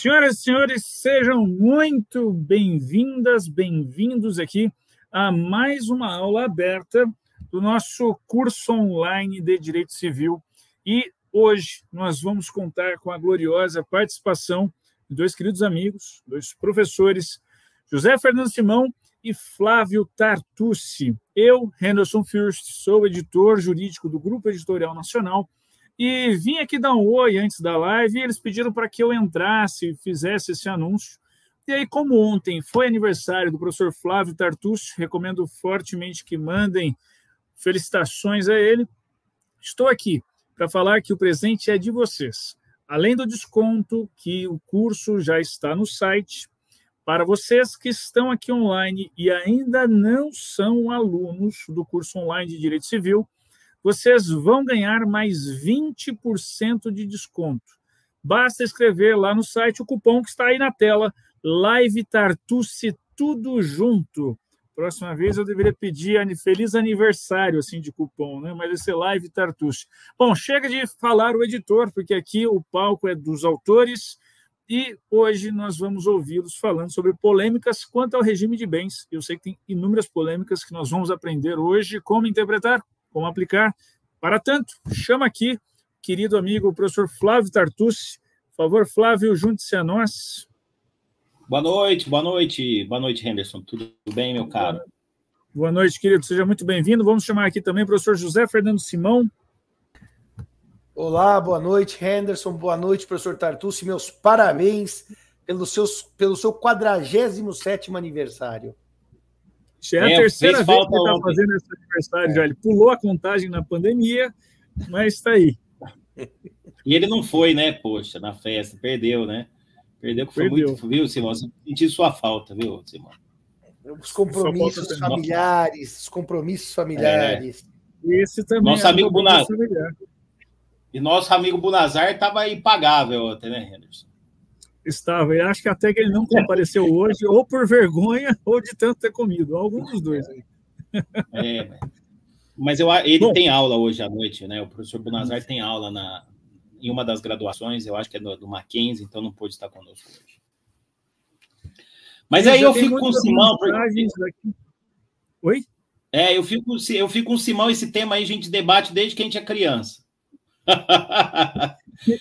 Senhoras e senhores, sejam muito bem-vindas, bem-vindos aqui a mais uma aula aberta do nosso curso online de Direito Civil. E hoje nós vamos contar com a gloriosa participação de dois queridos amigos, dois professores, José Fernando Simão e Flávio Tartucci. Eu, Henderson Fürst, sou editor jurídico do Grupo Editorial Nacional e vim aqui dar um oi antes da live e eles pediram para que eu entrasse e fizesse esse anúncio. E aí, como ontem foi aniversário do professor Flávio Tartucci, recomendo fortemente que mandem felicitações a ele. Estou aqui para falar que o presente é de vocês. Além do desconto, que o curso já está no site, para vocês que estão aqui online e ainda não são alunos do curso online de Direito Civil, vocês vão ganhar mais 20% de desconto. Basta escrever lá no site o cupom que está aí na tela, Live Tartuce Tudo Junto. Próxima vez eu deveria pedir feliz aniversário assim de cupom, né? Mas vai ser Live Tartuce. Bom, chega de falar o editor, porque aqui o palco é dos autores e hoje nós vamos ouvi-los falando sobre polêmicas quanto ao regime de bens. Eu sei que tem inúmeras polêmicas que nós vamos aprender hoje como interpretar, como aplicar. Para tanto, chama aqui, querido amigo, o professor Flávio Tartucci. Por favor, Flávio, junte-se a nós. Boa noite, boa noite, boa noite, Henderson. Tudo bem, meu caro? Boa noite, querido. Seja muito bem-vindo. Vamos chamar aqui também o professor José Fernando Simão. Olá, boa noite, Henderson. Boa noite, professor Tartucci. Meus parabéns pelo, seus, pelo seu 47 aniversário. Já é a terceira vez que ele está fazendo esse aniversário é. já. Ele pulou a contagem na pandemia, mas está aí. E ele não foi, né? Poxa, na festa, perdeu, né? Perdeu que foi perdeu. muito, viu, Simão? Senti sua falta, viu, Simão? Os compromissos familiares, os compromissos familiares. É. Esse também Nosso é amigo Bunazar. E nosso amigo Bunazar estava impagável ontem, né, Henderson? Estava, e acho que até que ele não compareceu hoje, ou por vergonha, ou de tanto ter comido, algum dos dois aí. É, mas eu, ele Bom, tem aula hoje à noite, né? O professor Bonazar tem aula na, em uma das graduações, eu acho que é do, do Mackenzie, então não pôde estar conosco hoje. Mas aí eu fico com o Simão. Porque... Oi? É, eu fico, eu fico com o Simão, esse tema aí a gente debate desde que a gente é criança.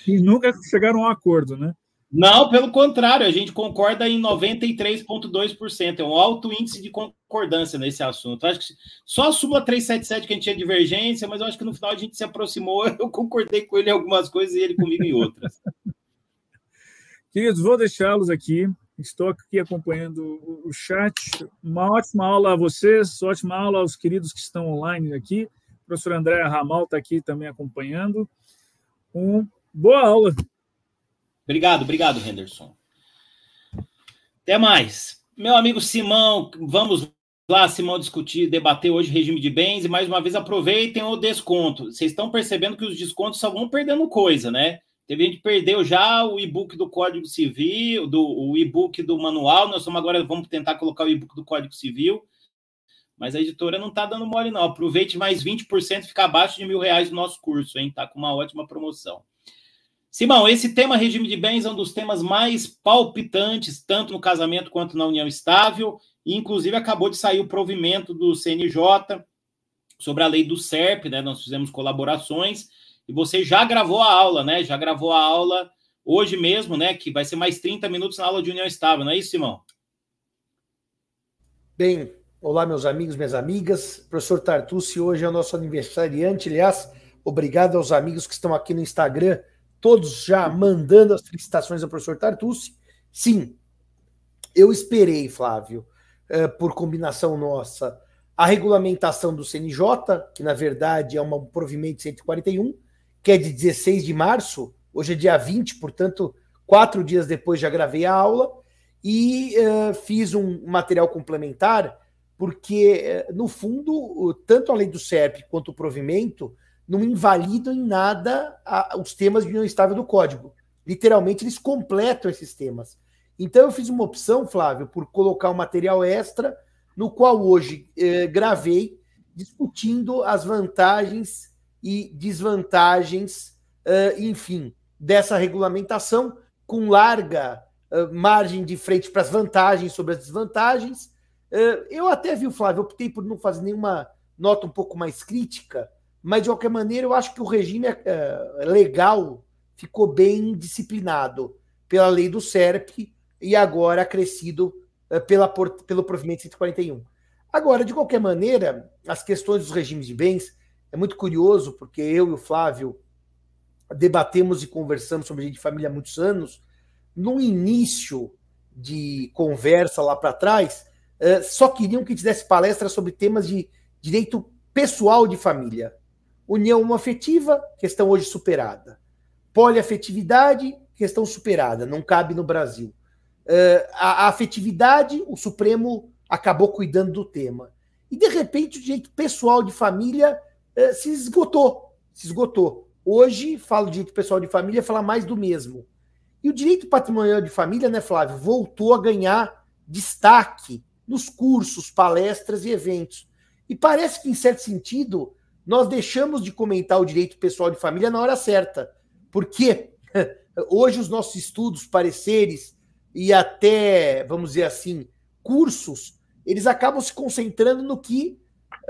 e nunca chegaram a um acordo, né? Não, pelo contrário, a gente concorda em 93,2%. É um alto índice de concordância nesse assunto. Acho que só a súmula 377 que a gente tinha divergência, mas eu acho que no final a gente se aproximou. Eu concordei com ele em algumas coisas e ele comigo em outras. Queridos, vou deixá-los aqui. Estou aqui acompanhando o chat. Uma ótima aula a vocês, ótima aula aos queridos que estão online aqui. O professor André Ramal está aqui também acompanhando. Um, boa aula. Obrigado, obrigado, Henderson. Até mais. Meu amigo Simão, vamos lá, Simão, discutir, debater hoje regime de bens e mais uma vez aproveitem o desconto. Vocês estão percebendo que os descontos só vão perdendo coisa, né? Teve gente perdeu já o e-book do Código Civil, do, o e-book do manual. Nós estamos agora, vamos tentar colocar o e-book do Código Civil. Mas a editora não está dando mole, não. Aproveite mais 20%, fica abaixo de mil reais no nosso curso, hein? Tá com uma ótima promoção. Simão, esse tema regime de bens é um dos temas mais palpitantes, tanto no casamento quanto na união estável, e inclusive acabou de sair o provimento do CNJ sobre a lei do SERP, né? Nós fizemos colaborações, e você já gravou a aula, né? Já gravou a aula hoje mesmo, né? Que vai ser mais 30 minutos na aula de união estável, não é isso, Simão? Bem, olá, meus amigos, minhas amigas. Professor Tartucci, hoje é o nosso aniversariante. Aliás, obrigado aos amigos que estão aqui no Instagram todos já mandando as felicitações ao professor Tartucci. Sim, eu esperei, Flávio, eh, por combinação nossa, a regulamentação do CNJ, que na verdade é um provimento 141, que é de 16 de março, hoje é dia 20, portanto, quatro dias depois já gravei a aula, e uh, fiz um material complementar, porque, uh, no fundo, tanto a lei do SERP quanto o provimento não invalidam em nada a, os temas de união estável do código. Literalmente, eles completam esses temas. Então, eu fiz uma opção, Flávio, por colocar um material extra, no qual hoje eh, gravei, discutindo as vantagens e desvantagens, eh, enfim, dessa regulamentação, com larga uh, margem de frente para as vantagens sobre as desvantagens. Uh, eu até vi Flávio, optei por não fazer nenhuma nota um pouco mais crítica, mas de qualquer maneira eu acho que o regime legal ficou bem disciplinado pela lei do SERP e agora acrescido pela, pelo provimento 141. Agora, de qualquer maneira, as questões dos regimes de bens é muito curioso, porque eu e o Flávio debatemos e conversamos sobre gente de família há muitos anos. No início de conversa lá para trás, eh, só queriam que fizesse palestra sobre temas de direito pessoal de família. União afetiva, questão hoje superada. Poliafetividade, questão superada, não cabe no Brasil. Eh, a afetividade, o Supremo acabou cuidando do tema. E, de repente, o direito pessoal de família eh, se esgotou. Se esgotou. Hoje, falo direito pessoal de família, falar mais do mesmo. E o direito patrimonial de família, né, Flávio, voltou a ganhar destaque nos cursos, palestras e eventos. E parece que, em certo sentido, nós deixamos de comentar o direito pessoal de família na hora certa. Porque hoje os nossos estudos, pareceres e até, vamos dizer assim, cursos eles acabam se concentrando no que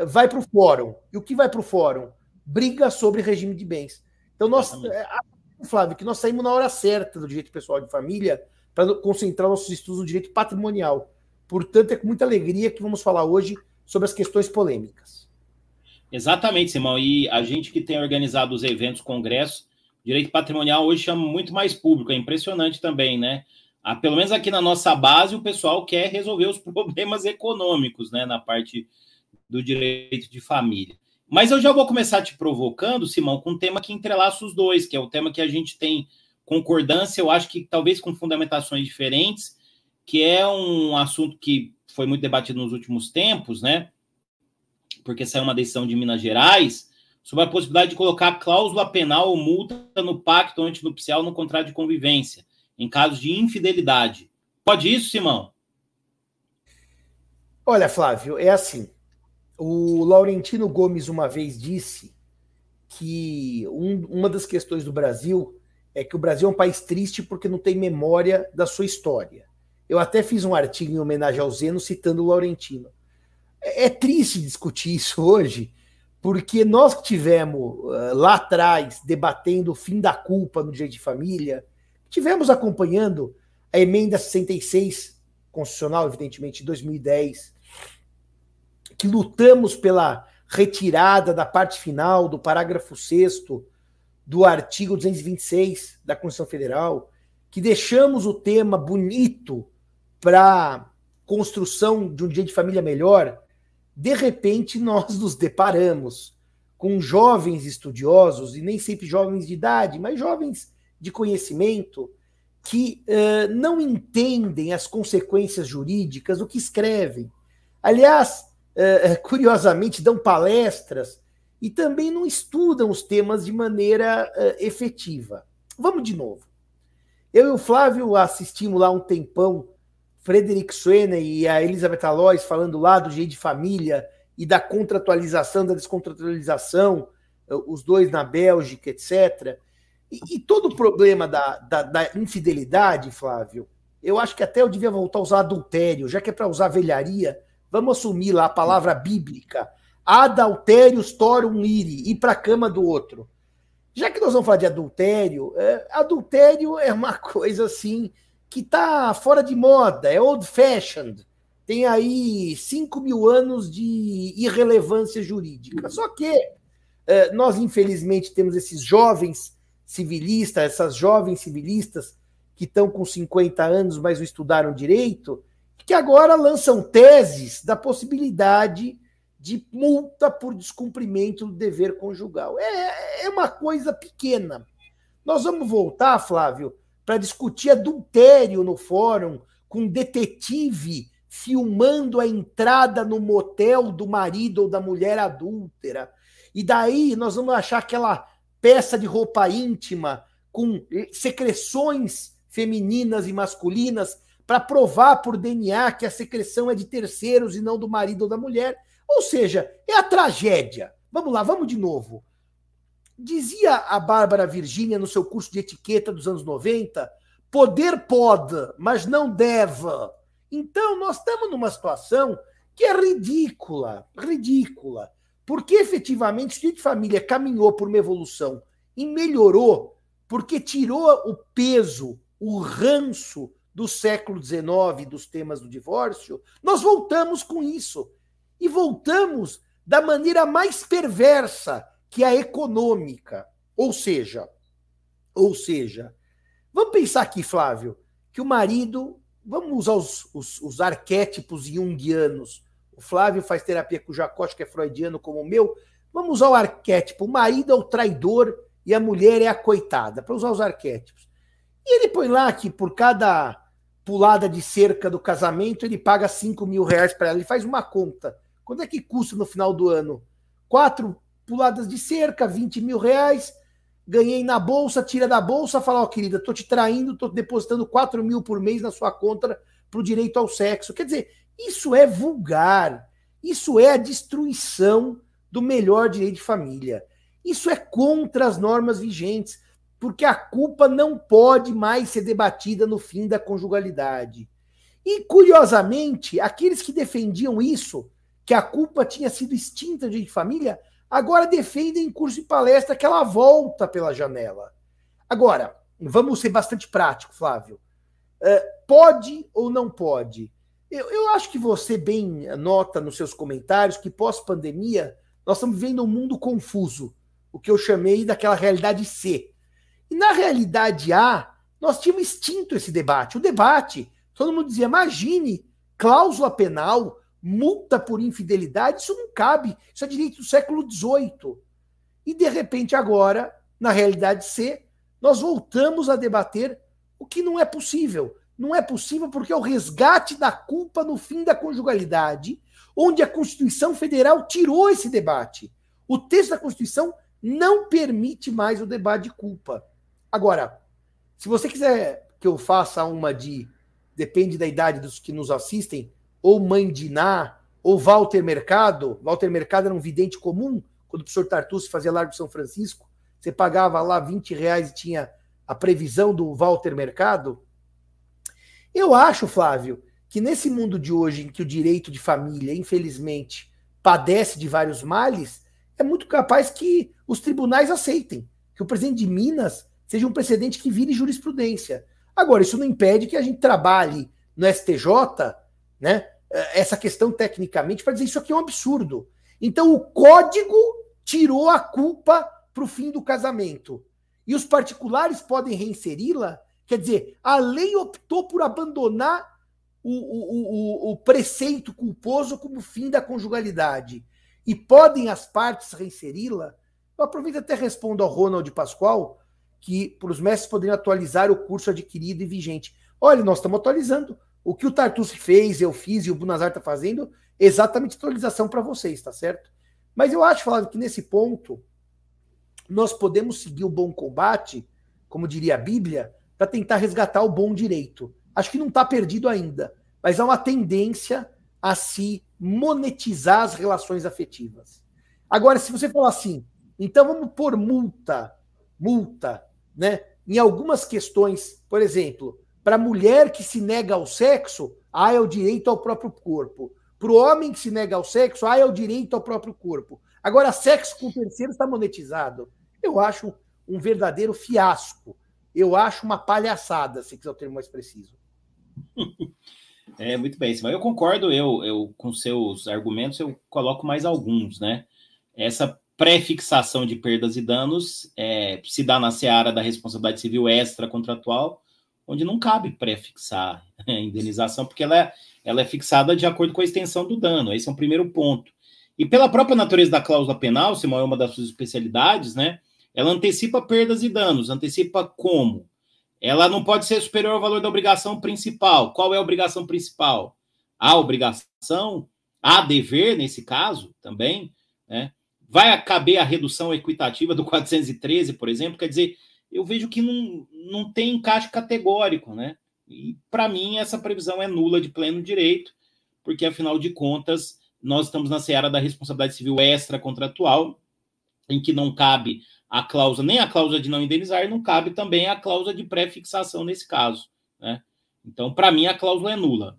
vai para o fórum. E o que vai para o fórum? Briga sobre regime de bens. Então, nós, é, Flávio, que nós saímos na hora certa do direito pessoal de família para concentrar nossos estudos no direito patrimonial. Portanto, é com muita alegria que vamos falar hoje sobre as questões polêmicas. Exatamente, Simão. E a gente que tem organizado os eventos, congressos, direito patrimonial hoje chama muito mais público. É impressionante também, né? Ah, pelo menos aqui na nossa base, o pessoal quer resolver os problemas econômicos, né, na parte do direito de família. Mas eu já vou começar te provocando, Simão, com um tema que entrelaça os dois, que é o tema que a gente tem concordância, eu acho que talvez com fundamentações diferentes, que é um assunto que foi muito debatido nos últimos tempos, né? Porque saiu uma decisão de Minas Gerais sobre a possibilidade de colocar cláusula penal ou multa no pacto antinupcial no contrato de convivência em casos de infidelidade. Pode isso, Simão? Olha, Flávio, é assim. O Laurentino Gomes uma vez disse que um, uma das questões do Brasil é que o Brasil é um país triste porque não tem memória da sua história. Eu até fiz um artigo em homenagem ao Zeno citando o Laurentino. É, é triste discutir isso hoje, porque nós que tivemos uh, lá atrás debatendo o fim da culpa no direito de família, Tivemos acompanhando a emenda 66 constitucional, evidentemente, de 2010, que lutamos pela retirada da parte final do parágrafo 6 do artigo 226 da Constituição Federal, que deixamos o tema bonito para construção de um dia de família melhor, de repente nós nos deparamos com jovens estudiosos, e nem sempre jovens de idade, mas jovens de conhecimento que uh, não entendem as consequências jurídicas do que escrevem. Aliás, uh, curiosamente, dão palestras e também não estudam os temas de maneira uh, efetiva. Vamos de novo. Eu e o Flávio assistimos lá um tempão Frederick Sweeney e a Elizabeth Alois falando lá do jeito de família e da contratualização, da descontratualização, os dois na Bélgica, etc. E, e todo o problema da, da, da, infidelidade, Flávio, eu acho que até eu devia voltar a usar adultério, já que é para usar velharia, vamos assumir lá a palavra bíblica. Adultérios torum iri, ir para a cama do outro. Já que nós vamos falar de adultério, é, adultério é uma coisa assim que está fora de moda, é old fashioned. Tem aí 5 mil anos de irrelevância jurídica. Só que é, nós, infelizmente, temos esses jovens civilista, essas jovens civilistas que estão com 50 anos, mas não estudaram direito, que agora lançam teses da possibilidade de multa por descumprimento do dever conjugal. É, é uma coisa pequena. Nós vamos voltar, Flávio, para discutir adultério no fórum, com um detetive filmando a entrada no motel do marido ou da mulher adúltera. E daí nós vamos achar aquela peça de roupa íntima com secreções femininas e masculinas para provar por DNA que a secreção é de terceiros e não do marido ou da mulher. Ou seja, é a tragédia. Vamos lá, vamos de novo. Dizia a Bárbara Virgínia no seu curso de etiqueta dos anos 90, poder pode, mas não deve. Então, nós estamos numa situação que é ridícula, ridícula. Porque efetivamente o direito de família caminhou por uma evolução e melhorou, porque tirou o peso, o ranço do século XIX, dos temas do divórcio, nós voltamos com isso. E voltamos da maneira mais perversa, que é a econômica. Ou seja, ou seja, vamos pensar aqui, Flávio, que o marido, vamos usar os, os, os arquétipos junguianos. O Flávio faz terapia com o Jacote, que é freudiano como o meu. Vamos usar o arquétipo. O marido é o traidor e a mulher é a coitada, para usar os arquétipos. E ele põe lá que por cada pulada de cerca do casamento, ele paga 5 mil reais para ela. Ele faz uma conta. Quanto é que custa no final do ano? Quatro puladas de cerca, 20 mil reais. Ganhei na bolsa, tira da bolsa, fala, ó, oh, querida, tô te traindo, tô depositando 4 mil por mês na sua conta pro direito ao sexo. Quer dizer, isso é vulgar. Isso é a destruição do melhor direito de família. Isso é contra as normas vigentes porque a culpa não pode mais ser debatida no fim da conjugalidade. E, curiosamente, aqueles que defendiam isso, que a culpa tinha sido extinta de família, agora defendem em curso de palestra que ela volta pela janela. Agora, vamos ser bastante prático, Flávio. Uh, pode ou não pode? Eu, eu acho que você bem nota nos seus comentários que pós-pandemia nós estamos vivendo um mundo confuso, o que eu chamei daquela realidade C e na realidade A, nós tínhamos extinto esse debate. O debate, todo mundo dizia: imagine, cláusula penal, multa por infidelidade, isso não cabe, isso é direito do século XVIII. E de repente, agora, na realidade C, nós voltamos a debater o que não é possível. Não é possível porque é o resgate da culpa no fim da conjugalidade, onde a Constituição Federal tirou esse debate. O texto da Constituição não permite mais o debate de culpa. Agora, se você quiser que eu faça uma de depende da idade dos que nos assistem, ou Mãe Diná, ou Walter Mercado, Walter Mercado era um vidente comum, quando o professor Tartucci fazia Largo São Francisco, você pagava lá 20 reais e tinha a previsão do Walter Mercado. Eu acho, Flávio, que nesse mundo de hoje, em que o direito de família, infelizmente, padece de vários males, é muito capaz que os tribunais aceitem. Que o presidente de Minas seja um precedente que vire jurisprudência. Agora, isso não impede que a gente trabalhe no STJ, né? Essa questão tecnicamente para dizer isso aqui é um absurdo. Então, o código tirou a culpa para o fim do casamento. E os particulares podem reinseri-la. Quer dizer, a lei optou por abandonar o, o, o, o preceito culposo como fim da conjugalidade. E podem as partes reinseri-la? Eu aproveito até respondo ao Ronald Pascoal, que para os mestres poderiam atualizar o curso adquirido e vigente. Olha, nós estamos atualizando. O que o Tartucci fez, eu fiz e o Bunazar está fazendo, exatamente atualização para vocês, tá certo? Mas eu acho, Flávio, que nesse ponto nós podemos seguir o bom combate, como diria a Bíblia, para tentar resgatar o bom direito. Acho que não está perdido ainda, mas há uma tendência a se monetizar as relações afetivas. Agora, se você falar assim, então vamos pôr multa, multa né? Em algumas questões, por exemplo, para a mulher que se nega ao sexo, há é o direito ao próprio corpo. Para o homem que se nega ao sexo, há é o direito ao próprio corpo. Agora, sexo com terceiro está monetizado. Eu acho um verdadeiro fiasco. Eu acho uma palhaçada, se quiser o termo mais preciso. É, muito bem, mas eu concordo eu, eu com seus argumentos, eu coloco mais alguns, né? Essa pré-fixação de perdas e danos é, se dá na seara da responsabilidade civil extra-contratual, onde não cabe pré-fixar a indenização, porque ela é, ela é fixada de acordo com a extensão do dano. Esse é um primeiro ponto. E pela própria natureza da cláusula penal, se é uma das suas especialidades, né? Ela antecipa perdas e danos. Antecipa como? Ela não pode ser superior ao valor da obrigação principal. Qual é a obrigação principal? A obrigação, a dever, nesse caso, também, né? Vai caber a redução equitativa do 413, por exemplo? Quer dizer, eu vejo que não, não tem encaixe categórico, né? E para mim essa previsão é nula de pleno direito, porque afinal de contas nós estamos na seara da responsabilidade civil extra contratual, em que não cabe a cláusula, nem a cláusula de não indenizar, não cabe também a cláusula de pré-fixação nesse caso. Né? Então, para mim, a cláusula é nula.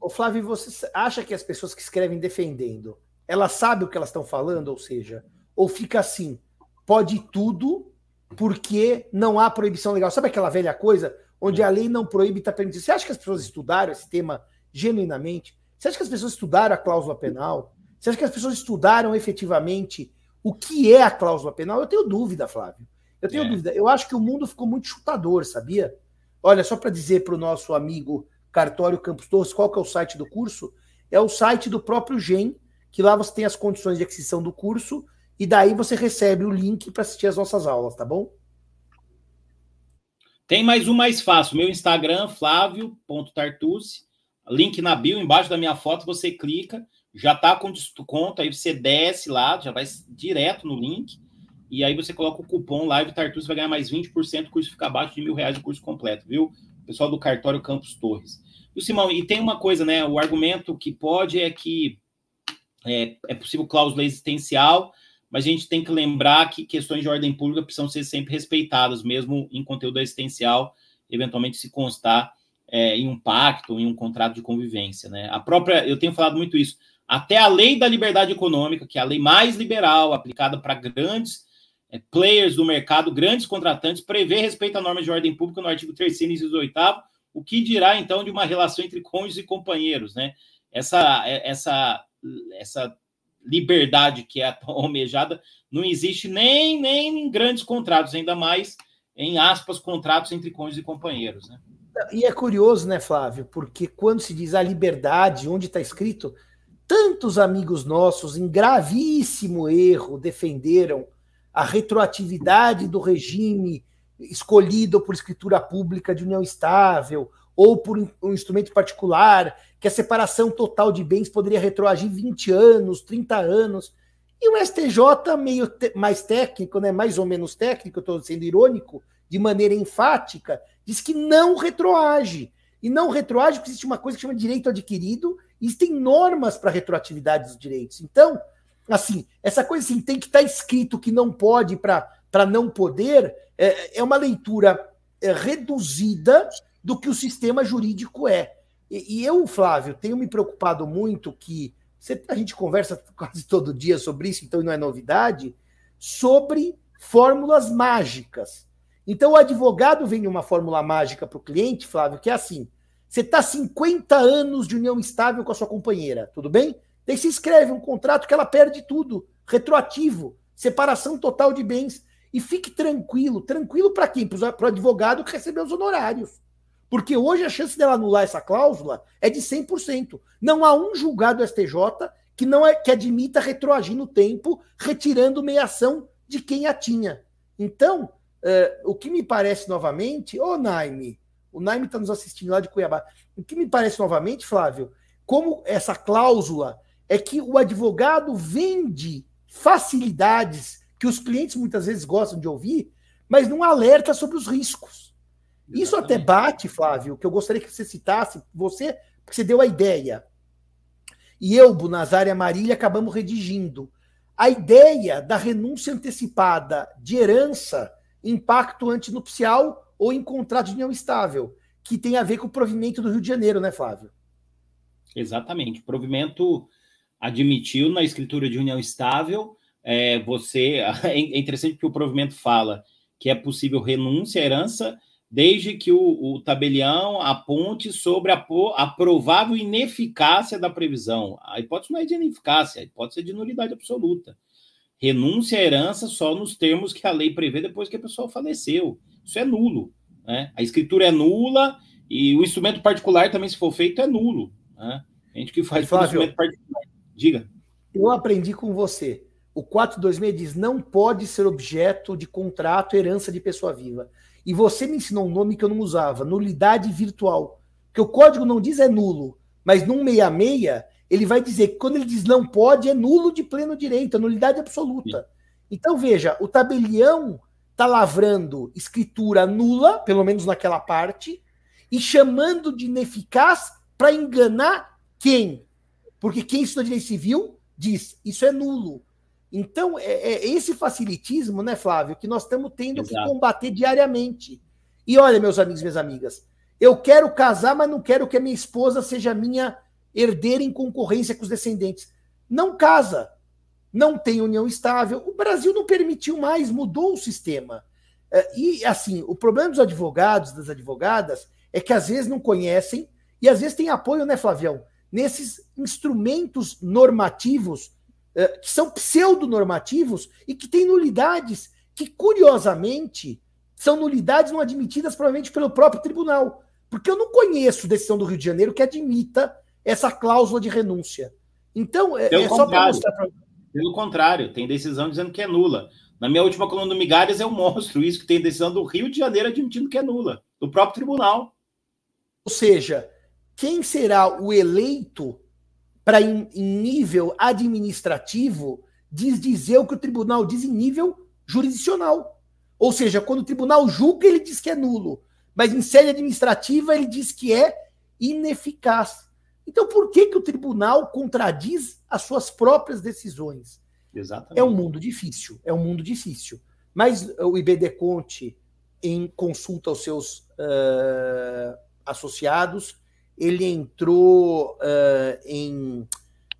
Ô, Flávio, você acha que as pessoas que escrevem defendendo, elas sabem o que elas estão falando, ou seja, ou fica assim, pode tudo porque não há proibição legal. Sabe aquela velha coisa onde a lei não proíbe está permitindo? Você acha que as pessoas estudaram esse tema genuinamente? Você acha que as pessoas estudaram a cláusula penal? Você acha que as pessoas estudaram efetivamente o que é a cláusula penal? Eu tenho dúvida, Flávio. Eu tenho é. dúvida. Eu acho que o mundo ficou muito chutador, sabia? Olha, só para dizer para o nosso amigo Cartório Campos Torres qual que é o site do curso, é o site do próprio GEM, que lá você tem as condições de aquisição do curso e daí você recebe o link para assistir as nossas aulas, tá bom? Tem mais um mais fácil, meu Instagram, flávio.tartucci, link na bio, embaixo da minha foto, você clica, já tá com desconto, aí você desce lá, já vai direto no link, e aí você coloca o cupom Live Tartucci, vai ganhar mais 20%, o curso fica abaixo de mil reais o curso completo, viu? Pessoal do cartório Campos Torres. E Simão, e tem uma coisa, né? O argumento que pode é que é, é possível cláusula existencial, mas a gente tem que lembrar que questões de ordem pública precisam ser sempre respeitadas, mesmo em conteúdo existencial, eventualmente se constar é, em um pacto, em um contrato de convivência. Né? A própria, eu tenho falado muito isso, até a lei da liberdade econômica, que é a lei mais liberal, aplicada para grandes é, players do mercado, grandes contratantes, prevê respeito à norma de ordem pública no artigo 3 e 8 o que dirá, então, de uma relação entre cônjuges e companheiros, né? Essa, é, essa, essa liberdade que é almejada não existe nem, nem em grandes contratos, ainda mais em aspas, contratos entre cônjuges e companheiros. Né? E é curioso, né, Flávio? Porque quando se diz a liberdade, onde está escrito, tantos amigos nossos, em gravíssimo erro, defenderam a retroatividade do regime escolhido por escritura pública de união estável, ou por um instrumento particular, que a separação total de bens poderia retroagir 20 anos, 30 anos. E o STJ, meio te mais técnico, né, mais ou menos técnico, estou sendo irônico, de maneira enfática, diz que não retroage. E não retroage porque existe uma coisa que chama direito adquirido, e existem normas para retroatividade dos direitos. Então, assim, essa coisa assim, tem que estar tá escrito que não pode para não poder, é, é uma leitura é, reduzida do que o sistema jurídico é. E, e eu, Flávio, tenho me preocupado muito que a gente conversa quase todo dia sobre isso, então não é novidade, sobre fórmulas mágicas. Então o advogado vem uma fórmula mágica para o cliente, Flávio, que é assim: você está 50 anos de união estável com a sua companheira, tudo bem? Daí se escreve um contrato que ela perde tudo, retroativo, separação total de bens. E fique tranquilo. Tranquilo para quem? Para o advogado que recebeu os honorários. Porque hoje a chance dela anular essa cláusula é de 100%. Não há um julgado do STJ que não é, que admita retroagir no tempo, retirando meiação de quem a tinha. Então, é, o que me parece novamente, ô Naime, o Naime está nos assistindo lá de Cuiabá. O que me parece novamente, Flávio, como essa cláusula é que o advogado vende facilidades que os clientes muitas vezes gostam de ouvir, mas não alerta sobre os riscos. Isso até bate, Flávio, que eu gostaria que você citasse, você, porque você deu a ideia. E eu, Bunazar e a Marília acabamos redigindo. A ideia da renúncia antecipada de herança, impacto antinupcial ou em contrato de união estável, que tem a ver com o provimento do Rio de Janeiro, né, Flávio? Exatamente. O provimento admitiu na escritura de união estável. É, você é interessante porque o provimento fala que é possível renúncia à herança desde que o, o tabelião aponte sobre a, a, provável ineficácia da previsão. A hipótese não é de ineficácia, a hipótese é de nulidade absoluta. Renúncia à herança só nos termos que a lei prevê depois que a pessoa faleceu. Isso é nulo. Né? A escritura é nula e o instrumento particular também, se for feito, é nulo. Né? A gente que faz Flávio, instrumento particular. Diga. Eu aprendi com você. O 426 diz não pode ser objeto de contrato herança de pessoa viva. E você me ensinou um nome que eu não usava, nulidade virtual. Que o código não diz é nulo, mas num 66 ele vai dizer que quando ele diz não pode, é nulo de pleno direito, é nulidade absoluta. Sim. Então veja, o tabelião está lavrando escritura nula, pelo menos naquela parte, e chamando de ineficaz para enganar quem? Porque quem estuda direito civil diz isso é nulo. Então, é, é, esse facilitismo, né, Flávio, que nós estamos tendo Exato. que combater diariamente. E olha, meus amigos e minhas amigas, eu quero casar, mas não quero que a minha esposa seja minha herdeira em concorrência com os descendentes. Não casa, não tem união estável. O Brasil não permitiu mais, mudou o sistema. É, e, assim, o problema dos advogados, das advogadas, é que às vezes não conhecem e às vezes tem apoio, né, Flavião, nesses instrumentos normativos que são pseudonormativos e que têm nulidades que, curiosamente, são nulidades não admitidas provavelmente pelo próprio tribunal. Porque eu não conheço decisão do Rio de Janeiro que admita essa cláusula de renúncia. Então, é, é só para mostrar pra... Pelo contrário, tem decisão dizendo que é nula. Na minha última coluna do Migalhas, eu mostro isso, que tem decisão do Rio de Janeiro admitindo que é nula, do próprio tribunal. Ou seja, quem será o eleito para, em, em, nível administrativo, diz dizer o que o tribunal diz em nível jurisdicional. Ou seja, quando o tribunal julga, ele diz que é nulo, mas em sede administrativa, ele diz que é ineficaz. Então, por que, que o tribunal contradiz as suas próprias decisões? Exatamente. É um mundo difícil, é um mundo difícil. Mas o IBD Conte, em consulta aos seus uh, associados, ele entrou uh, em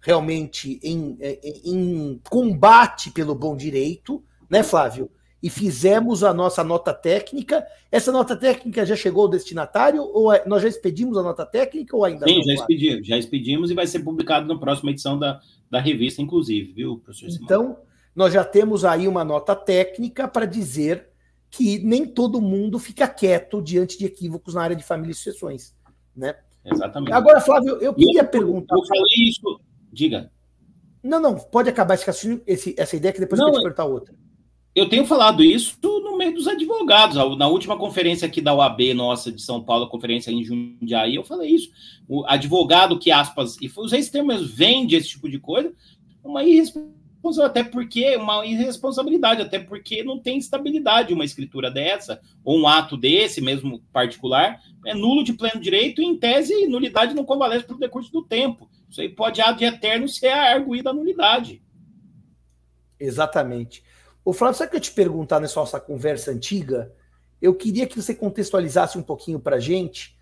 realmente em, em, em, combate pelo bom direito, né, Flávio? E fizemos a nossa nota técnica. Essa nota técnica já chegou ao destinatário ou é, nós já expedimos a nota técnica ou ainda Sim, não? Sim, já expedimos, já expedimos e vai ser publicado na próxima edição da, da revista, inclusive, viu, professor Simão? Então, nós já temos aí uma nota técnica para dizer que nem todo mundo fica quieto diante de equívocos na área de família e sucessões, né? Exatamente. Agora, Flávio, eu queria eu, perguntar. Eu falei isso. Diga. Não, não, pode acabar esse, esse, essa ideia que depois não, eu vou te perguntar outra. Eu tenho falado isso no meio dos advogados. Na última conferência aqui da UAB, nossa, de São Paulo, conferência em Jundiaí, eu falei isso. O advogado que, aspas, e usei esse termo, vende esse tipo de coisa, uma irresponsabilidade até porque uma irresponsabilidade, até porque não tem estabilidade uma escritura dessa, ou um ato desse, mesmo particular, é nulo de pleno direito e, em tese, nulidade não convalesce para o decurso do tempo. Isso aí pode, de eterno, ser arguída a nulidade. Exatamente. O Flávio, sabe que eu te perguntar nessa nossa conversa antiga? Eu queria que você contextualizasse um pouquinho para gente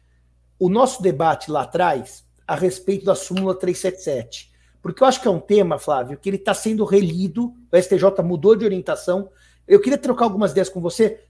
o nosso debate lá atrás a respeito da súmula 377 porque eu acho que é um tema, Flávio, que ele está sendo relido, o STJ mudou de orientação. Eu queria trocar algumas ideias com você.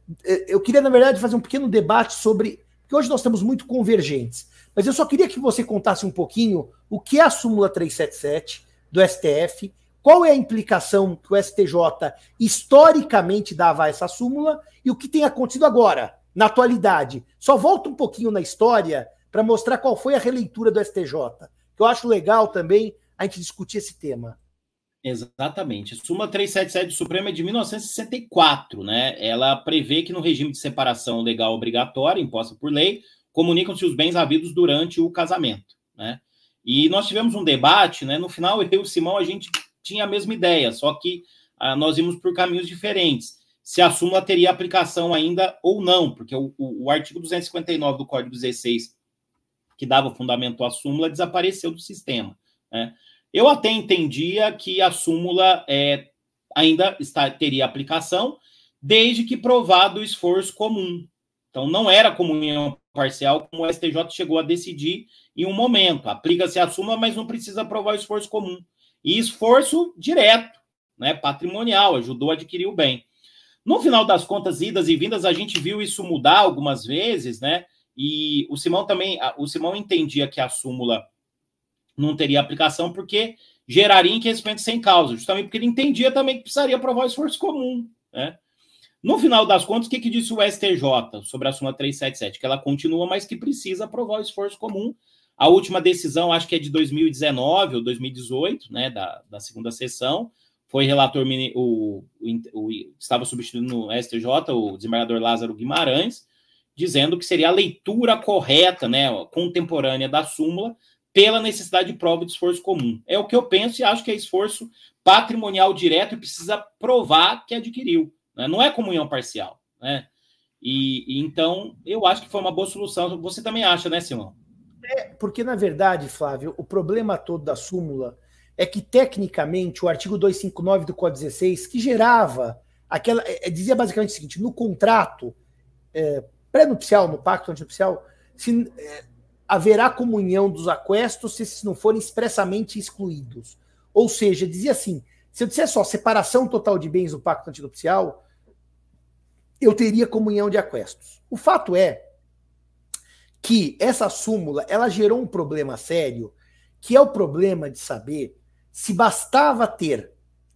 Eu queria, na verdade, fazer um pequeno debate sobre. Porque hoje nós estamos muito convergentes. Mas eu só queria que você contasse um pouquinho o que é a súmula 377 do STF, qual é a implicação que o STJ historicamente dava a essa súmula e o que tem acontecido agora, na atualidade. Só volta um pouquinho na história para mostrar qual foi a releitura do STJ. Que eu acho legal também a gente discutir esse tema. Exatamente. Suma 377 do Supremo é de 1964, né? Ela prevê que no regime de separação legal obrigatória, imposta por lei, comunicam-se os bens havidos durante o casamento, né? E nós tivemos um debate, né? No final, eu e o Simão, a gente tinha a mesma ideia, só que ah, nós íamos por caminhos diferentes. Se a súmula teria aplicação ainda ou não, porque o, o, o artigo 259 do Código 16, que dava fundamento à súmula, desapareceu do sistema. Né? Eu até entendia que a súmula é, ainda está, teria aplicação, desde que provado o esforço comum. Então, não era comunhão parcial, como o STJ chegou a decidir em um momento. Aplica-se a súmula, mas não precisa provar o esforço comum. E esforço direto, né, patrimonial, ajudou a adquirir o bem. No final das contas, idas e vindas, a gente viu isso mudar algumas vezes, né? E o Simão também, o Simão entendia que a súmula não teria aplicação porque geraria enriquecimento sem causa, justamente porque ele entendia também que precisaria provar o esforço comum. Né? No final das contas, o que, que disse o STJ sobre a súmula 377? Que ela continua, mas que precisa provar o esforço comum. A última decisão, acho que é de 2019 ou 2018, né, da, da segunda sessão, foi relator, o, o, o, estava substituindo no STJ, o desembargador Lázaro Guimarães, dizendo que seria a leitura correta, né, contemporânea da súmula, pela necessidade de prova de esforço comum. É o que eu penso e acho que é esforço patrimonial direto e precisa provar que adquiriu. Né? Não é comunhão parcial. Né? E, e, então eu acho que foi uma boa solução. Você também acha, né, Simão? É, porque, na verdade, Flávio, o problema todo da súmula é que, tecnicamente, o artigo 259 do Código 16, que gerava aquela. É, dizia basicamente o seguinte: no contrato é, pré-nupcial, no pacto antinupcial, se, é, haverá comunhão dos aquestos se esses não forem expressamente excluídos. Ou seja, dizia assim: se eu disser só separação total de bens no pacto antinupcial, eu teria comunhão de aquestos. O fato é que essa súmula ela gerou um problema sério, que é o problema de saber se bastava ter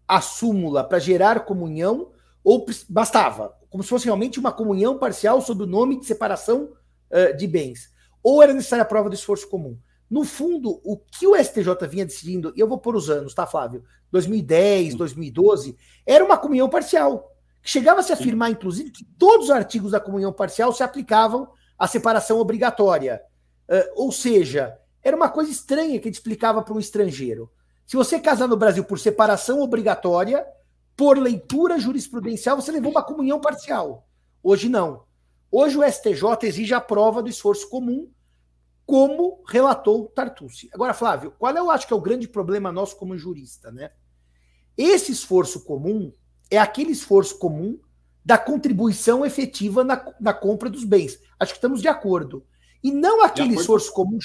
a súmula para gerar comunhão ou bastava, como se fosse realmente uma comunhão parcial sob o nome de separação uh, de bens, ou era necessária a prova do esforço comum. No fundo, o que o STJ vinha decidindo, e eu vou pôr os anos, tá, Flávio? 2010, 2012, era uma comunhão parcial. Que chegava a se afirmar, inclusive, que todos os artigos da comunhão parcial se aplicavam à separação obrigatória. Uh, ou seja, era uma coisa estranha que a gente explicava para um estrangeiro. Se você casar no Brasil por separação obrigatória, por leitura jurisprudencial, você levou uma comunhão parcial. Hoje não. Hoje o STJ exige a prova do esforço comum, como relatou Tartucci. Agora, Flávio, qual eu acho que é o grande problema nosso como jurista, né? Esse esforço comum é aquele esforço comum da contribuição efetiva na, na compra dos bens. Acho que estamos de acordo. E não aquele esforço comum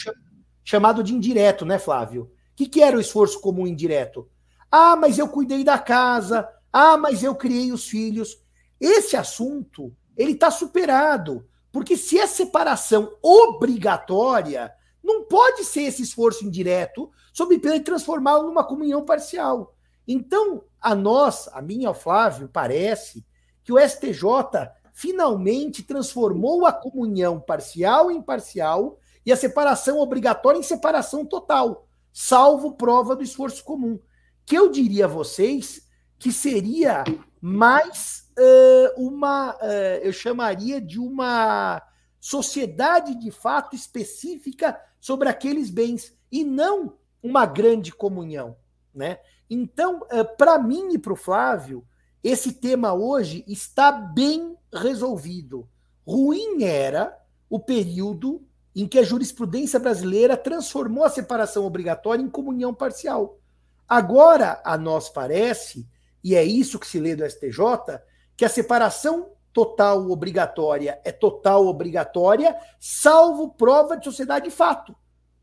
chamado de indireto, né, Flávio? O que, que era o esforço comum indireto? Ah, mas eu cuidei da casa. Ah, mas eu criei os filhos. Esse assunto, ele está superado. Porque se é separação obrigatória, não pode ser esse esforço indireto sob pena de transformá-lo numa comunhão parcial. Então, a nós, a mim ao Flávio, parece que o STJ finalmente transformou a comunhão parcial em parcial e a separação obrigatória em separação total, salvo prova do esforço comum. Que eu diria a vocês que seria mais uh, uma, uh, eu chamaria de uma sociedade de fato específica sobre aqueles bens e não uma grande comunhão, né? Então, uh, para mim e para o Flávio, esse tema hoje está bem resolvido. Ruim era o período em que a jurisprudência brasileira transformou a separação obrigatória em comunhão parcial. Agora, a nós parece, e é isso que se lê do STJ, que a separação total obrigatória é total obrigatória, salvo prova de sociedade de fato,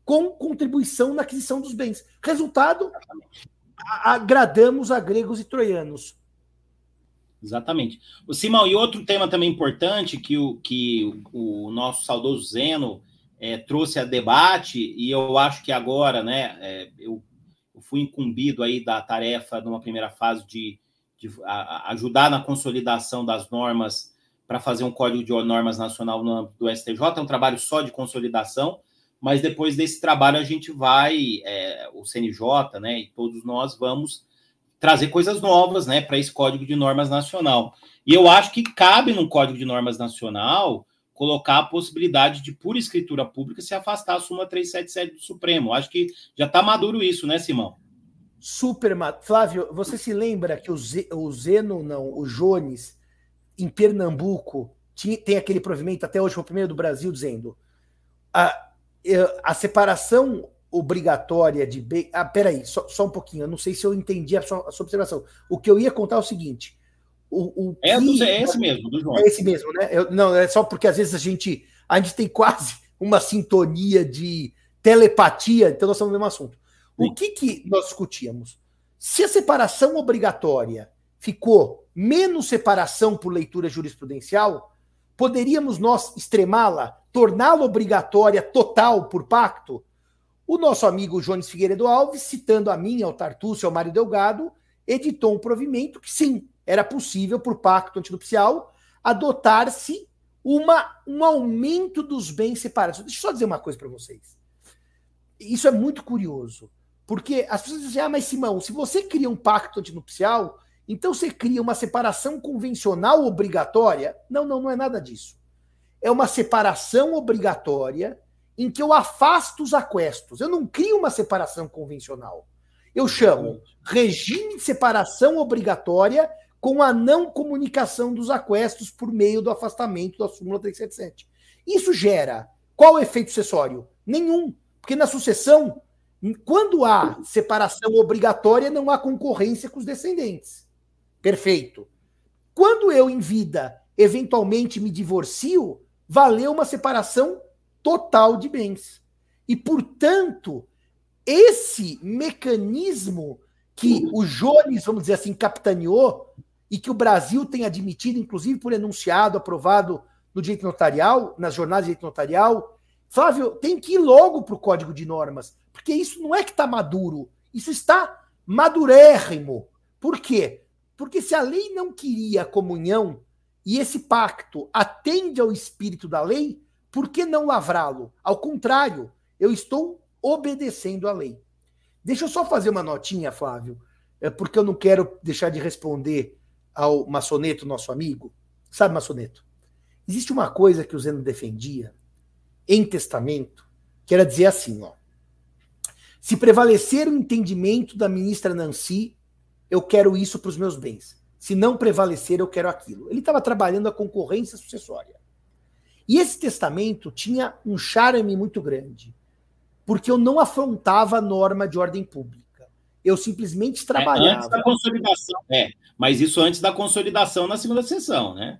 com contribuição na aquisição dos bens. Resultado, agradamos a gregos e troianos. Exatamente. O Simão, e outro tema também importante que o, que o nosso saudoso Zeno é, trouxe a debate, e eu acho que agora, né, é, eu, eu, fui incumbido aí da tarefa, numa primeira fase, de, de a, ajudar na consolidação das normas para fazer um código de normas nacional no âmbito do STJ, é um trabalho só de consolidação, mas depois desse trabalho a gente vai, é, o CNJ, né, e todos nós vamos trazer coisas novas, né, para esse código de normas nacional. E eu acho que cabe no código de normas nacional colocar a possibilidade de, por escritura pública, se afastar a súmula 377 do Supremo. Acho que já está maduro isso, né, Simão? Super, Flávio, você se lembra que o, o Zeno, não, o Jones, em Pernambuco, tinha, tem aquele provimento, até hoje foi o primeiro do Brasil, dizendo a, a separação obrigatória de. Ah, peraí, só, só um pouquinho, eu não sei se eu entendi a sua, a sua observação. O que eu ia contar é o seguinte. O, o é, que... é esse mesmo, do João. É esse mesmo, né? Eu, não, é só porque às vezes a gente, a gente tem quase uma sintonia de telepatia, então nós estamos no mesmo assunto. O que, que nós discutíamos? Se a separação obrigatória ficou menos separação por leitura jurisprudencial, poderíamos nós extremá-la, torná-la obrigatória total por pacto? O nosso amigo Jones Figueiredo Alves, citando a mim, ao Tartúcio, ao Mário Delgado, editou um provimento que sim, era possível, por pacto antinupcial, adotar-se uma, um aumento dos bens separados. Deixa eu só dizer uma coisa para vocês. Isso é muito curioso, porque as pessoas dizem, ah, mas Simão, se você cria um pacto antinupcial, então você cria uma separação convencional obrigatória? Não, não, não é nada disso. É uma separação obrigatória em que eu afasto os aquestos. Eu não crio uma separação convencional. Eu chamo regime de separação obrigatória com a não comunicação dos aquestos por meio do afastamento da súmula 377. Isso gera qual efeito sucessório? Nenhum, porque na sucessão Quando há separação obrigatória, não há concorrência com os descendentes. Perfeito. Quando eu, em vida, eventualmente me divorcio, valeu uma separação total de bens. E, portanto, esse mecanismo que o Jones, vamos dizer assim, capitaneou e que o Brasil tem admitido, inclusive por enunciado aprovado no direito notarial, nas jornadas de direito notarial, Flávio, tem que ir logo para o código de normas, porque isso não é que está maduro, isso está madurérrimo. Por quê? Porque se a lei não queria comunhão e esse pacto atende ao espírito da lei, por que não lavrá-lo? Ao contrário, eu estou obedecendo à lei. Deixa eu só fazer uma notinha, Flávio, é porque eu não quero deixar de responder ao Maçoneto, nosso amigo. Sabe, Maçoneto? Existe uma coisa que o Zeno defendia em testamento, que era dizer assim, ó. Se prevalecer o entendimento da ministra Nancy, eu quero isso para os meus bens. Se não prevalecer, eu quero aquilo. Ele estava trabalhando a concorrência sucessória. E esse testamento tinha um charme muito grande, porque eu não afrontava a norma de ordem pública. Eu simplesmente trabalhava. É, antes da consolidação, é. Mas isso antes da consolidação na segunda sessão, né?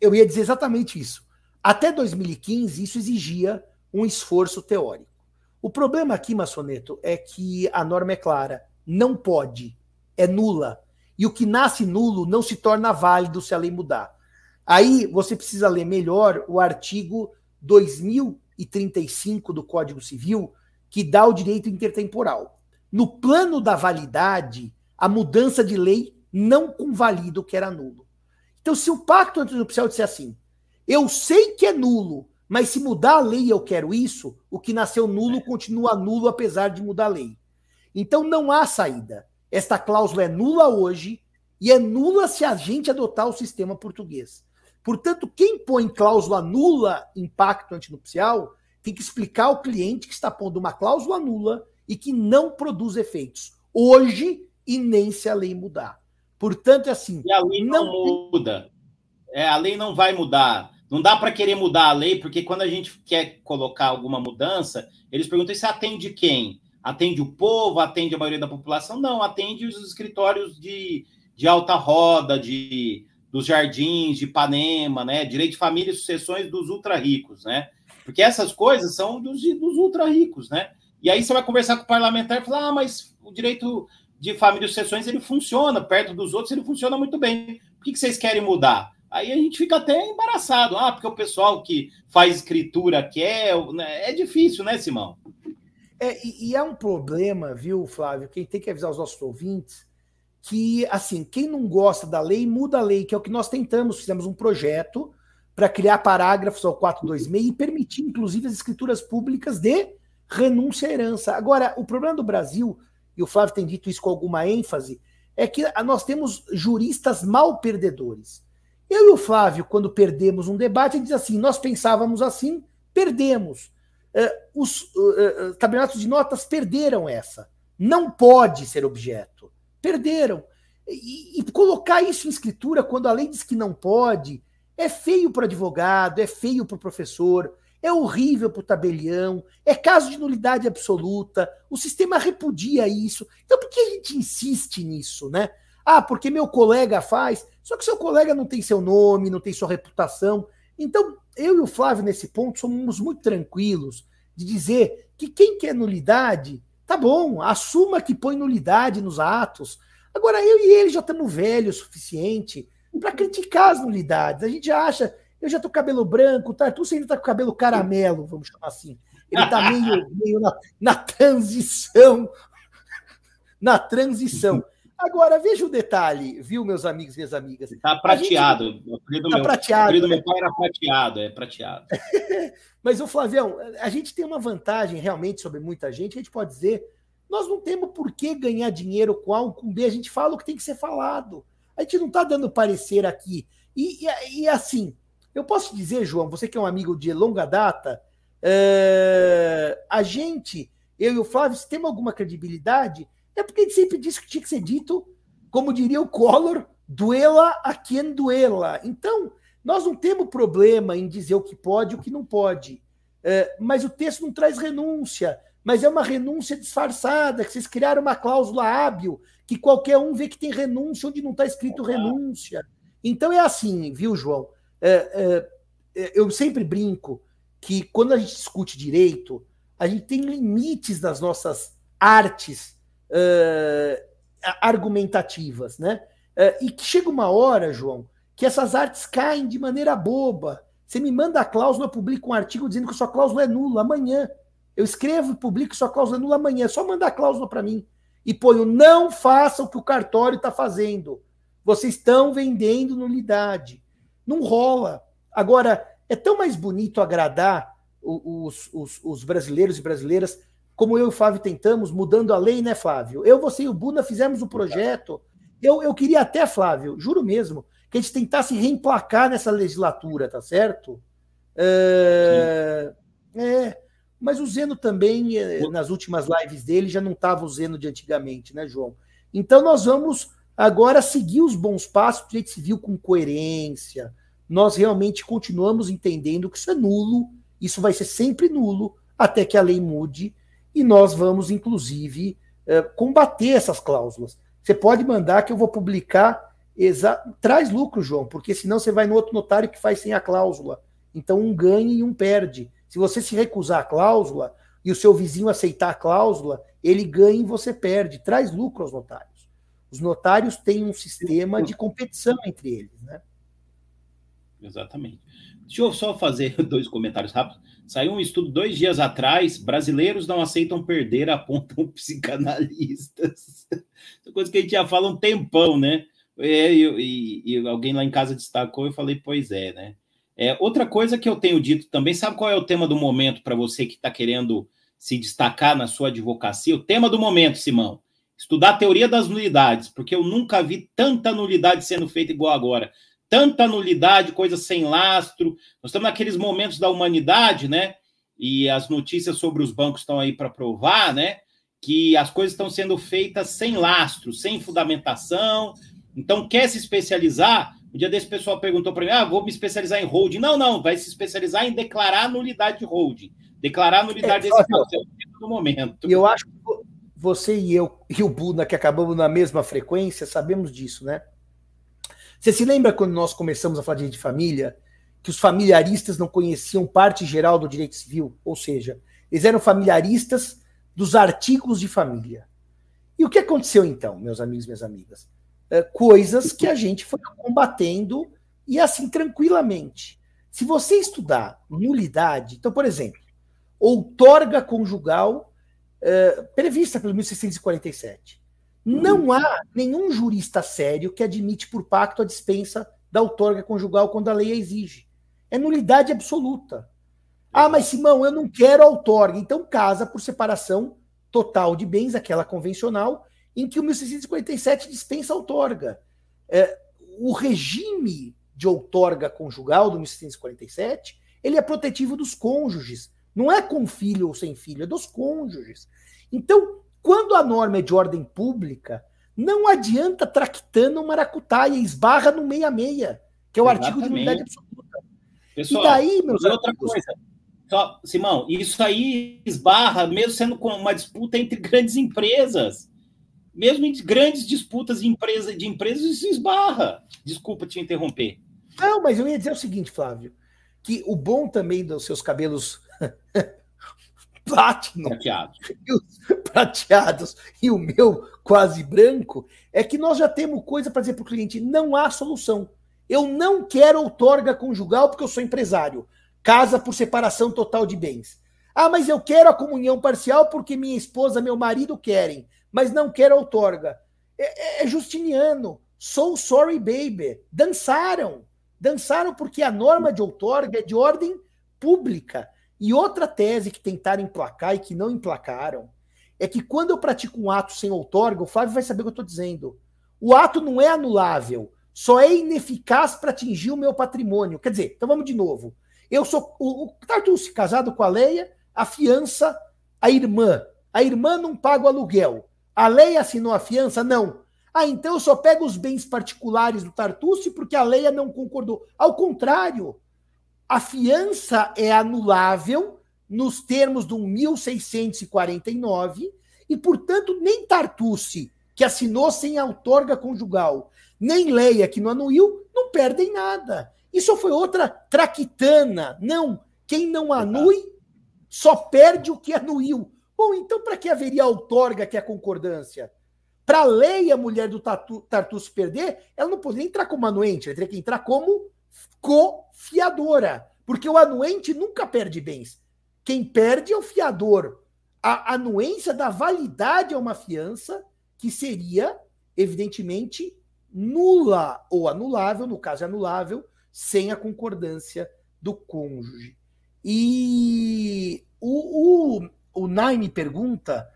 Eu ia dizer exatamente isso. Até 2015, isso exigia um esforço teórico. O problema aqui, Massoneto, é que a norma é clara. Não pode. É nula. E o que nasce nulo não se torna válido se a lei mudar. Aí você precisa ler melhor o artigo 2035 do Código Civil, que dá o direito intertemporal. No plano da validade, a mudança de lei não convalida o que era nulo. Então, se o pacto antinupcial disser assim, eu sei que é nulo, mas se mudar a lei eu quero isso, o que nasceu nulo continua nulo apesar de mudar a lei. Então não há saída. Esta cláusula é nula hoje e é nula se a gente adotar o sistema português. Portanto, quem põe cláusula nula em pacto antinupcial tem que explicar ao cliente que está pondo uma cláusula nula e que não produz efeitos hoje e nem se a lei mudar. Portanto, é assim. E a lei não, não muda. É, a lei não vai mudar. Não dá para querer mudar a lei, porque quando a gente quer colocar alguma mudança, eles perguntam se atende quem? Atende o povo? Atende a maioria da população? Não, atende os escritórios de, de alta roda, de dos jardins, de Ipanema, né? Direito de família e sucessões dos ultra ricos, né? Porque essas coisas são dos, dos ultra ricos, né? E aí você vai conversar com o parlamentar e falar: ah, mas o direito de família e sucessões ele funciona, perto dos outros ele funciona muito bem. Por que, que vocês querem mudar? Aí a gente fica até embaraçado. Ah, porque o pessoal que faz escritura quer. Né? É difícil, né, Simão? É, e, e é um problema, viu, Flávio? Quem tem que avisar os nossos ouvintes que, assim, quem não gosta da lei, muda a lei, que é o que nós tentamos. Fizemos um projeto para criar parágrafos ao 426 e permitir, inclusive, as escrituras públicas de renúncia à herança. Agora, o problema do Brasil, e o Flávio tem dito isso com alguma ênfase, é que nós temos juristas mal perdedores. Eu e o Flávio, quando perdemos um debate, ele diz assim: nós pensávamos assim, perdemos. Uh, os uh, uh, de notas perderam essa. Não pode ser objeto. Perderam. E, e, colocar isso em escritura quando a lei diz que não pode é feio para o advogado, é feio para o professor, é horrível para o tabelião, é caso de nulidade absoluta. O sistema repudia isso. Então, por que a gente insiste nisso, né? Ah, porque meu colega faz. Só que seu colega não tem seu nome, não tem sua reputação. Então, eu e o Flávio, nesse ponto, somos muito tranquilos de dizer que quem quer nulidade Tá bom, assuma que põe nulidade nos atos. Agora, eu e ele já estamos velhos o suficiente para criticar as nulidades. A gente acha, eu já tô com cabelo branco, o Tartuce ainda tá com cabelo caramelo, vamos chamar assim. Ele tá meio, meio na, na transição. Na transição. Agora, veja o detalhe, viu, meus amigos e minhas amigas? Está prateado. Gente... O apelido tá meu, prateado. Meu pai era prateado, é prateado. Mas, o Flavião, a gente tem uma vantagem realmente sobre muita gente, a gente pode dizer, nós não temos por que ganhar dinheiro com A ou com B, a gente fala o que tem que ser falado. A gente não está dando parecer aqui. E, e, e, assim, eu posso dizer, João, você que é um amigo de longa data, é, a gente, eu e o Flávio, se temos alguma credibilidade, é porque ele sempre disse que tinha que ser dito, como diria o Collor, duela a quem duela. Então, nós não temos problema em dizer o que pode e o que não pode. É, mas o texto não traz renúncia, mas é uma renúncia disfarçada, que vocês criaram uma cláusula hábil, que qualquer um vê que tem renúncia onde não está escrito renúncia. Então é assim, viu, João? É, é, é, eu sempre brinco que quando a gente discute direito, a gente tem limites das nossas artes uh, argumentativas, né? Uh, e que chega uma hora, João, que essas artes caem de maneira boba. Você me manda a cláusula, eu publico um artigo dizendo que sua cláusula é nula amanhã. Eu escrevo e publico sua cláusula é nula amanhã. É só mandar a cláusula para mim. E ponho, não faça o que o cartório está fazendo. Vocês estão vendendo nulidade. Não rola. Agora, é tão mais bonito agradar os, os, os, brasileiros e brasileiras, como eu e o Flávio tentamos, mudando a lei, né, Flávio? Eu, você e o Buna fizemos o um projeto. Eu, eu queria até, Flávio, juro mesmo, que a gente tentasse reemplacar nessa legislatura, tá certo? É, é mas o Zeno também, é, nas últimas lives dele, já não estava o Zeno de antigamente, né, João? Então nós vamos agora seguir os bons passos do direito civil com coerência, nós realmente continuamos entendendo que isso é nulo, isso vai ser sempre nulo, até que a lei mude, e nós vamos, inclusive, eh, combater essas cláusulas. Você pode mandar que eu vou publicar. Traz lucro, João, porque senão você vai no outro notário que faz sem a cláusula. Então um ganha e um perde. Se você se recusar a cláusula e o seu vizinho aceitar a cláusula, ele ganha e você perde. Traz lucro aos notários. Os notários têm um sistema de competição entre eles, né? Exatamente. Deixa eu só fazer dois comentários rápidos. Saiu um estudo dois dias atrás: brasileiros não aceitam perder, apontam psicanalistas. Coisa que a gente já fala um tempão, né? É, e, e, e, alguém lá em casa destacou, eu falei, pois é, né? É, outra coisa que eu tenho dito também, sabe qual é o tema do momento para você que está querendo se destacar na sua advocacia? O tema do momento, Simão, estudar a teoria das nulidades, porque eu nunca vi tanta nulidade sendo feita igual agora tanta nulidade, coisa sem lastro. Nós estamos naqueles momentos da humanidade, né? E as notícias sobre os bancos estão aí para provar, né? Que as coisas estão sendo feitas sem lastro, sem fundamentação. Então, quer se especializar? O dia desse pessoal perguntou para mim: ah, vou me especializar em holding. Não, não, vai se especializar em declarar nulidade de holding. Declarar nulidade é, desse é no momento. E eu acho que você e eu e o Buna, que acabamos na mesma frequência, sabemos disso, né? Você se lembra quando nós começamos a falar de direito de família, que os familiaristas não conheciam parte geral do direito civil? Ou seja, eles eram familiaristas dos artigos de família. E o que aconteceu então, meus amigos e minhas amigas? É, coisas que a gente foi combatendo e assim tranquilamente. Se você estudar nulidade, então, por exemplo, outorga conjugal é, prevista pelo 1647. Não há nenhum jurista sério que admite por pacto a dispensa da outorga conjugal quando a lei exige. É nulidade absoluta. Ah, mas Simão, eu não quero a outorga. Então casa por separação total de bens, aquela convencional, em que o 1647 dispensa a outorga. É, o regime de outorga conjugal do 1647, ele é protetivo dos cônjuges. Não é com filho ou sem filho, é dos cônjuges. Então, quando a norma é de ordem pública, não adianta tractando maracutaia, esbarra no meia-meia, que é o Exatamente. artigo de unidade absoluta. Pessoal, e daí, meus outra amigos, coisa. Só, Simão, isso aí esbarra, mesmo sendo uma disputa entre grandes empresas. Mesmo em grandes disputas de, empresa, de empresas, isso esbarra. Desculpa te interromper. Não, mas eu ia dizer o seguinte, Flávio, que o bom também dos seus cabelos Platinum prateados. E os prateados e o meu quase branco, é que nós já temos coisa para dizer para o cliente: não há solução. Eu não quero outorga conjugal porque eu sou empresário. Casa por separação total de bens. Ah, mas eu quero a comunhão parcial porque minha esposa, meu marido querem, mas não quero outorga. É, é, é Justiniano. Sou sorry, baby. Dançaram. Dançaram porque a norma de outorga é de ordem pública. E outra tese que tentaram emplacar e que não emplacaram é que quando eu pratico um ato sem outorga, o Flávio vai saber o que eu estou dizendo. O ato não é anulável, só é ineficaz para atingir o meu patrimônio. Quer dizer, então vamos de novo. Eu sou o, o casado com a Leia, a fiança, a irmã. A irmã não paga o aluguel. A Leia assinou a fiança? Não. Ah, então eu só pego os bens particulares do Tartucci porque a Leia não concordou. Ao contrário, a fiança é anulável nos termos do 1649, e, portanto, nem Tartucci, que assinou sem outorga conjugal, nem Leia, que não anuiu, não perdem nada. Isso foi outra traquitana. Não, quem não anui só perde o que anuiu. Bom, então para que haveria outorga que é a concordância? Para a lei, a mulher do Tartuço perder, ela não poderia entrar como anuente, ela teria que entrar como cofiadora, porque o anuente nunca perde bens. Quem perde é o fiador. A anuência dá validade a uma fiança que seria, evidentemente, nula ou anulável, no caso é anulável, sem a concordância do cônjuge. E o, o, o Naime pergunta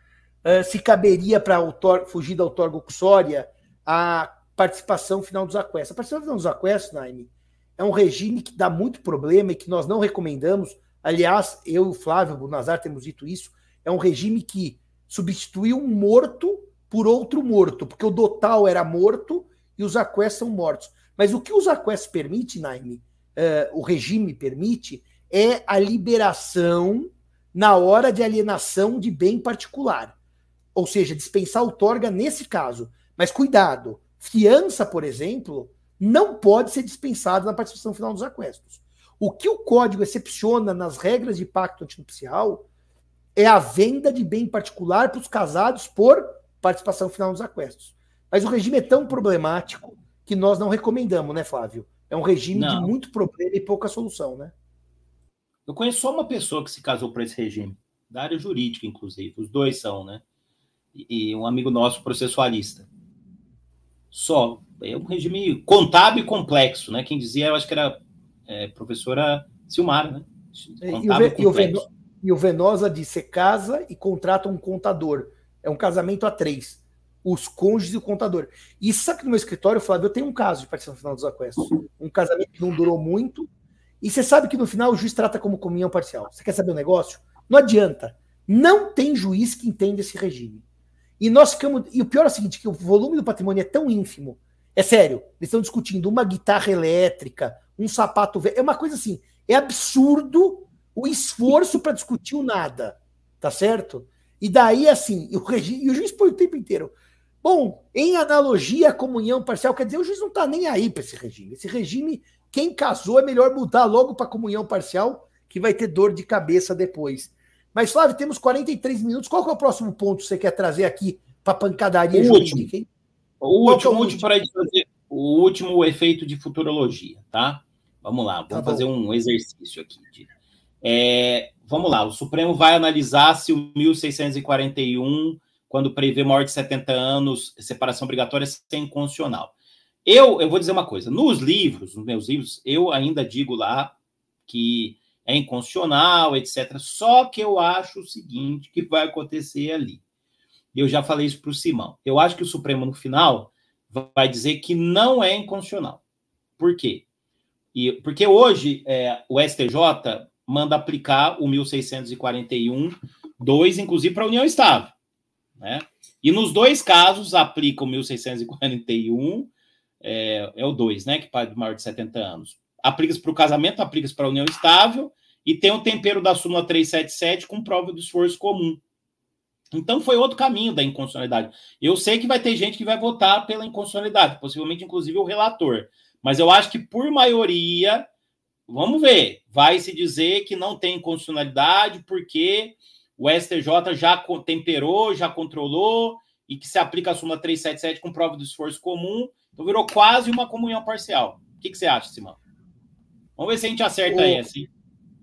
uh, se caberia para fugir da outorga uxória a participação final dos aquestos. A participação final dos aquestos, Naime, é um regime que dá muito problema e que nós não recomendamos. Aliás, eu e o Flávio Bunazar temos dito isso. É um regime que substituiu um morto por outro morto, porque o Dotal era morto e os aquestos são mortos. Mas o que os aquestos permite, Naime, uh, o regime permite, é a liberação na hora de alienação de bem particular. Ou seja, dispensar outorga nesse caso. Mas cuidado, fiança, por exemplo, não pode ser dispensada na participação final dos aquestos. O que o código excepciona nas regras de pacto antinupcial é a venda de bem particular para os casados por participação final nos aquestos. Mas o regime é tão problemático que nós não recomendamos, né, Flávio? É um regime não. de muito problema e pouca solução, né? Eu conheço só uma pessoa que se casou por esse regime, da área jurídica, inclusive. Os dois são, né? E, um amigo nosso, processualista. Só. É um regime contábil e complexo, né? Quem dizia, eu acho que era é, professora Silmar, né? Contábil e, o, e, o e o Venosa disse: você casa e contrata um contador. É um casamento a três. Os cônjuges e o contador. E sabe que no meu escritório, Flávio, eu tenho um caso de participação final dos aquestos. Um casamento que não durou muito, e você sabe que no final o juiz trata como comunhão parcial. Você quer saber o negócio? Não adianta. Não tem juiz que entenda esse regime. E nós ficamos. E o pior é o seguinte: que o volume do patrimônio é tão ínfimo. É sério, eles estão discutindo uma guitarra elétrica, um sapato velho. É uma coisa assim. É absurdo o esforço para discutir o nada. Tá certo? E daí, assim, o, regime, e o juiz põe o tempo inteiro. Bom, em analogia à comunhão parcial, quer dizer, o juiz não está nem aí para esse regime. Esse regime quem casou é melhor mudar logo para comunhão parcial, que vai ter dor de cabeça depois. Mas, Flávio, temos 43 minutos. Qual é o próximo ponto que você quer trazer aqui para pancadaria o jurídica, hein? O último, é o último para fazer o último efeito de futurologia, tá? Vamos lá, vamos tá fazer um exercício aqui. É, vamos lá, o Supremo vai analisar se o 1641, quando prevê maior de 70 anos, separação obrigatória, é inconstitucional. Eu, eu vou dizer uma coisa: nos livros, nos meus livros, eu ainda digo lá que é inconstitucional, etc. Só que eu acho o seguinte que vai acontecer ali. Eu já falei isso para o Simão. Eu acho que o Supremo, no final, vai dizer que não é inconstitucional. Por quê? E, porque hoje é, o STJ manda aplicar o 1641, 2, inclusive para a União Estável. Né? E nos dois casos aplica o 1641 é, é o 2, né? Que para maior de 70 anos. Aplica-se para o casamento, aplica-se para a união estável e tem o tempero da súmula 377 com prova do esforço comum. Então foi outro caminho da inconstitucionalidade. Eu sei que vai ter gente que vai votar pela inconstitucionalidade, possivelmente inclusive o relator. Mas eu acho que por maioria, vamos ver, vai se dizer que não tem inconstitucionalidade porque o STJ já temperou, já controlou e que se aplica a súmula 377 com prova do esforço comum então virou quase uma comunhão parcial. O que, que você acha, Simão? Vamos ver se a gente acerta ô, aí assim.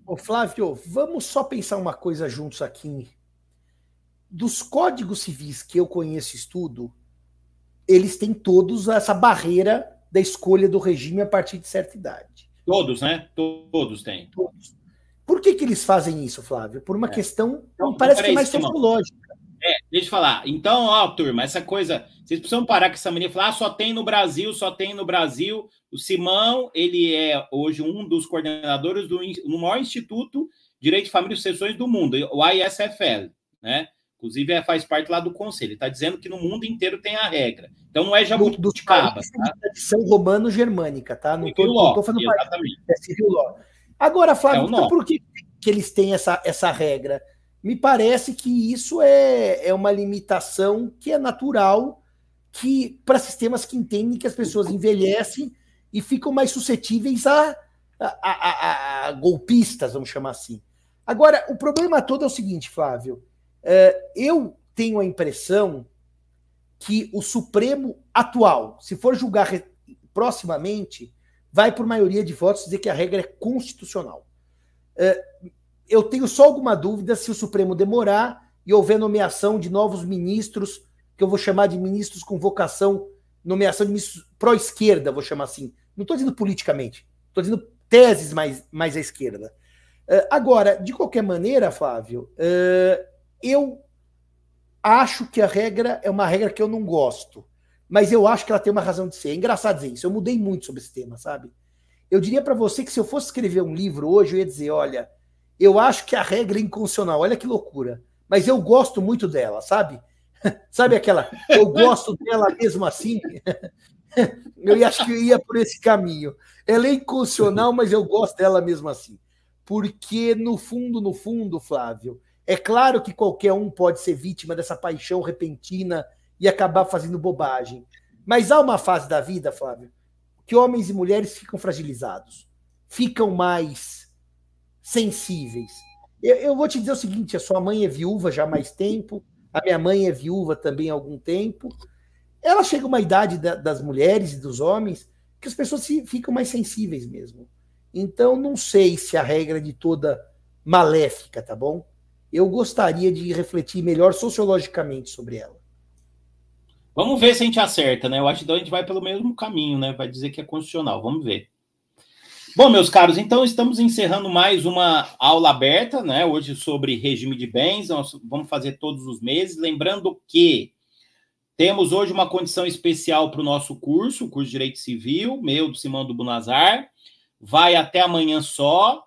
Ô, Flávio, vamos só pensar uma coisa juntos aqui. Dos códigos civis que eu conheço e estudo, eles têm todos essa barreira da escolha do regime a partir de certa idade. Todos, né? Todos têm. Todos. Por que, que eles fazem isso, Flávio? Por uma é. questão, então, parece que é mais sociológica. É, deixa eu falar. Então, ó, turma, essa coisa. Vocês precisam parar com essa mania e falar: ah, só tem no Brasil, só tem no Brasil. O Simão, ele é hoje um dos coordenadores do maior instituto de Direito de Família e Sucessões do mundo, o ISFL, né? Inclusive, é, faz parte lá do conselho. Ele está dizendo que no mundo inteiro tem a regra. Então, não é jabuticaba. Do, tá? tradição romano-germânica, tá? Não estou falando exatamente. É civil law. Agora, Flávio, é então, por que que eles têm essa, essa regra. Me parece que isso é, é uma limitação que é natural que para sistemas que entendem que as pessoas envelhecem e ficam mais suscetíveis a, a, a, a golpistas, vamos chamar assim. Agora, o problema todo é o seguinte, Flávio. É, eu tenho a impressão que o Supremo atual, se for julgar proximamente, vai por maioria de votos dizer que a regra é constitucional. É, eu tenho só alguma dúvida se o Supremo demorar e houver nomeação de novos ministros, que eu vou chamar de ministros com vocação, nomeação de ministros pró-esquerda, vou chamar assim. Não estou dizendo politicamente, estou dizendo teses mais, mais à esquerda. Uh, agora, de qualquer maneira, Flávio, uh, eu acho que a regra é uma regra que eu não gosto, mas eu acho que ela tem uma razão de ser. É engraçado dizer isso, eu mudei muito sobre esse tema, sabe? Eu diria para você que se eu fosse escrever um livro hoje, eu ia dizer: olha, eu acho que a regra é inconstitucional, olha que loucura, mas eu gosto muito dela, sabe? sabe aquela, eu gosto dela mesmo assim? eu acho que eu ia por esse caminho. Ela é inconstitucional, mas eu gosto dela mesmo assim. Porque, no fundo, no fundo, Flávio, é claro que qualquer um pode ser vítima dessa paixão repentina e acabar fazendo bobagem. Mas há uma fase da vida, Flávio, que homens e mulheres ficam fragilizados, ficam mais sensíveis. Eu, eu, vou te dizer o seguinte: a sua mãe é viúva já há mais tempo, a minha mãe é viúva também há algum tempo. Ela chega a uma idade da, das mulheres e dos homens que as pessoas ficam mais sensíveis mesmo. Então, não sei se a regra é de toda maléfica, tá bom? Eu gostaria de refletir melhor sociologicamente sobre ela. Vamos ver se a gente acerta, né? Eu acho que a gente vai pelo mesmo caminho, né? Vai dizer que é constitucional. Vamos ver. Bom, meus caros, então estamos encerrando mais uma aula aberta, né? Hoje sobre regime de bens, nós vamos fazer todos os meses. Lembrando que temos hoje uma condição especial para o nosso curso, o curso de Direito Civil, meu, do Simão do Bunazar. Vai até amanhã só.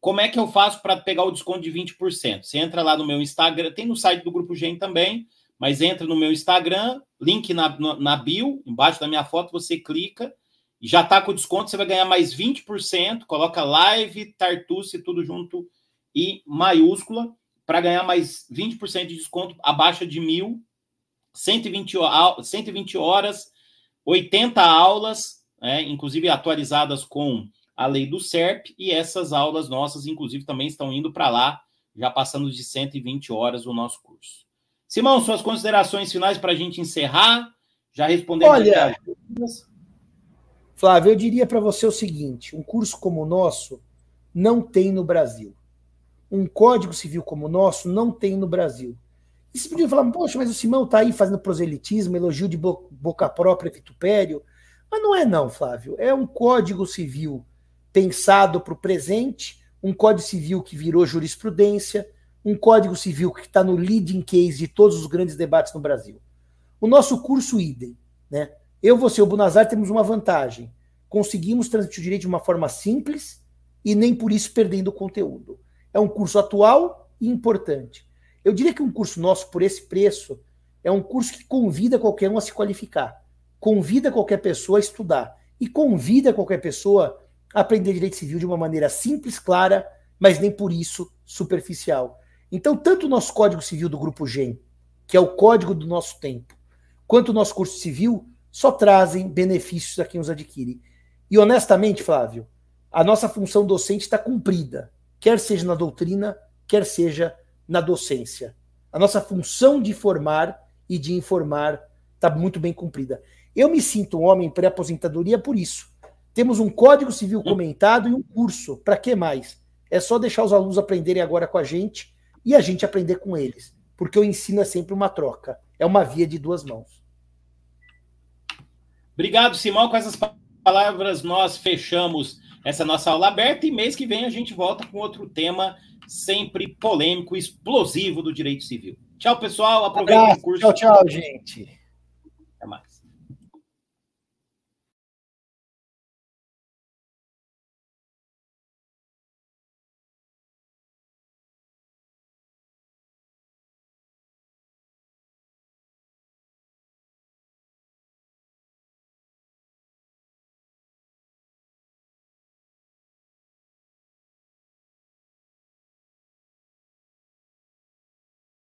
Como é que eu faço para pegar o desconto de 20%? Você entra lá no meu Instagram, tem no site do Grupo Gen também, mas entra no meu Instagram, link na, na bio, embaixo da minha foto, você clica já está com desconto, você vai ganhar mais 20%. Coloca live, Tartuce, tudo junto e maiúscula, para ganhar mais 20% de desconto abaixo de mil, 120, 120 horas, 80 aulas, né, inclusive atualizadas com a lei do SERP, e essas aulas nossas, inclusive, também estão indo para lá, já passando de 120 horas o nosso curso. Simão, suas considerações finais para a gente encerrar? Já respondemos Olha, Flávio, eu diria para você o seguinte: um curso como o nosso não tem no Brasil. Um código civil como o nosso não tem no Brasil. E você podia falar, poxa, mas o Simão está aí fazendo proselitismo, elogio de boca própria, vitupério. Mas não é, não, Flávio. É um código civil pensado para o presente, um código civil que virou jurisprudência, um código civil que está no leading case de todos os grandes debates no Brasil. O nosso curso idem, né? Eu, você e o Bunazar temos uma vantagem. Conseguimos transmitir o direito de uma forma simples e nem por isso perdendo o conteúdo. É um curso atual e importante. Eu diria que um curso nosso, por esse preço, é um curso que convida qualquer um a se qualificar, convida qualquer pessoa a estudar e convida qualquer pessoa a aprender direito civil de uma maneira simples, clara, mas nem por isso superficial. Então, tanto o nosso Código Civil do Grupo GEM, que é o código do nosso tempo, quanto o nosso curso civil só trazem benefícios a quem os adquire. E honestamente, Flávio, a nossa função docente está cumprida, quer seja na doutrina, quer seja na docência. A nossa função de formar e de informar está muito bem cumprida. Eu me sinto um homem pré-aposentadoria por isso. Temos um código civil comentado e um curso. Para que mais? É só deixar os alunos aprenderem agora com a gente e a gente aprender com eles. Porque o ensino é sempre uma troca. É uma via de duas mãos. Obrigado, Simão. Com essas palavras, nós fechamos essa nossa aula aberta e mês que vem a gente volta com outro tema sempre polêmico, explosivo do direito civil. Tchau, pessoal. Aproveitem o curso. Tchau, tchau, gente.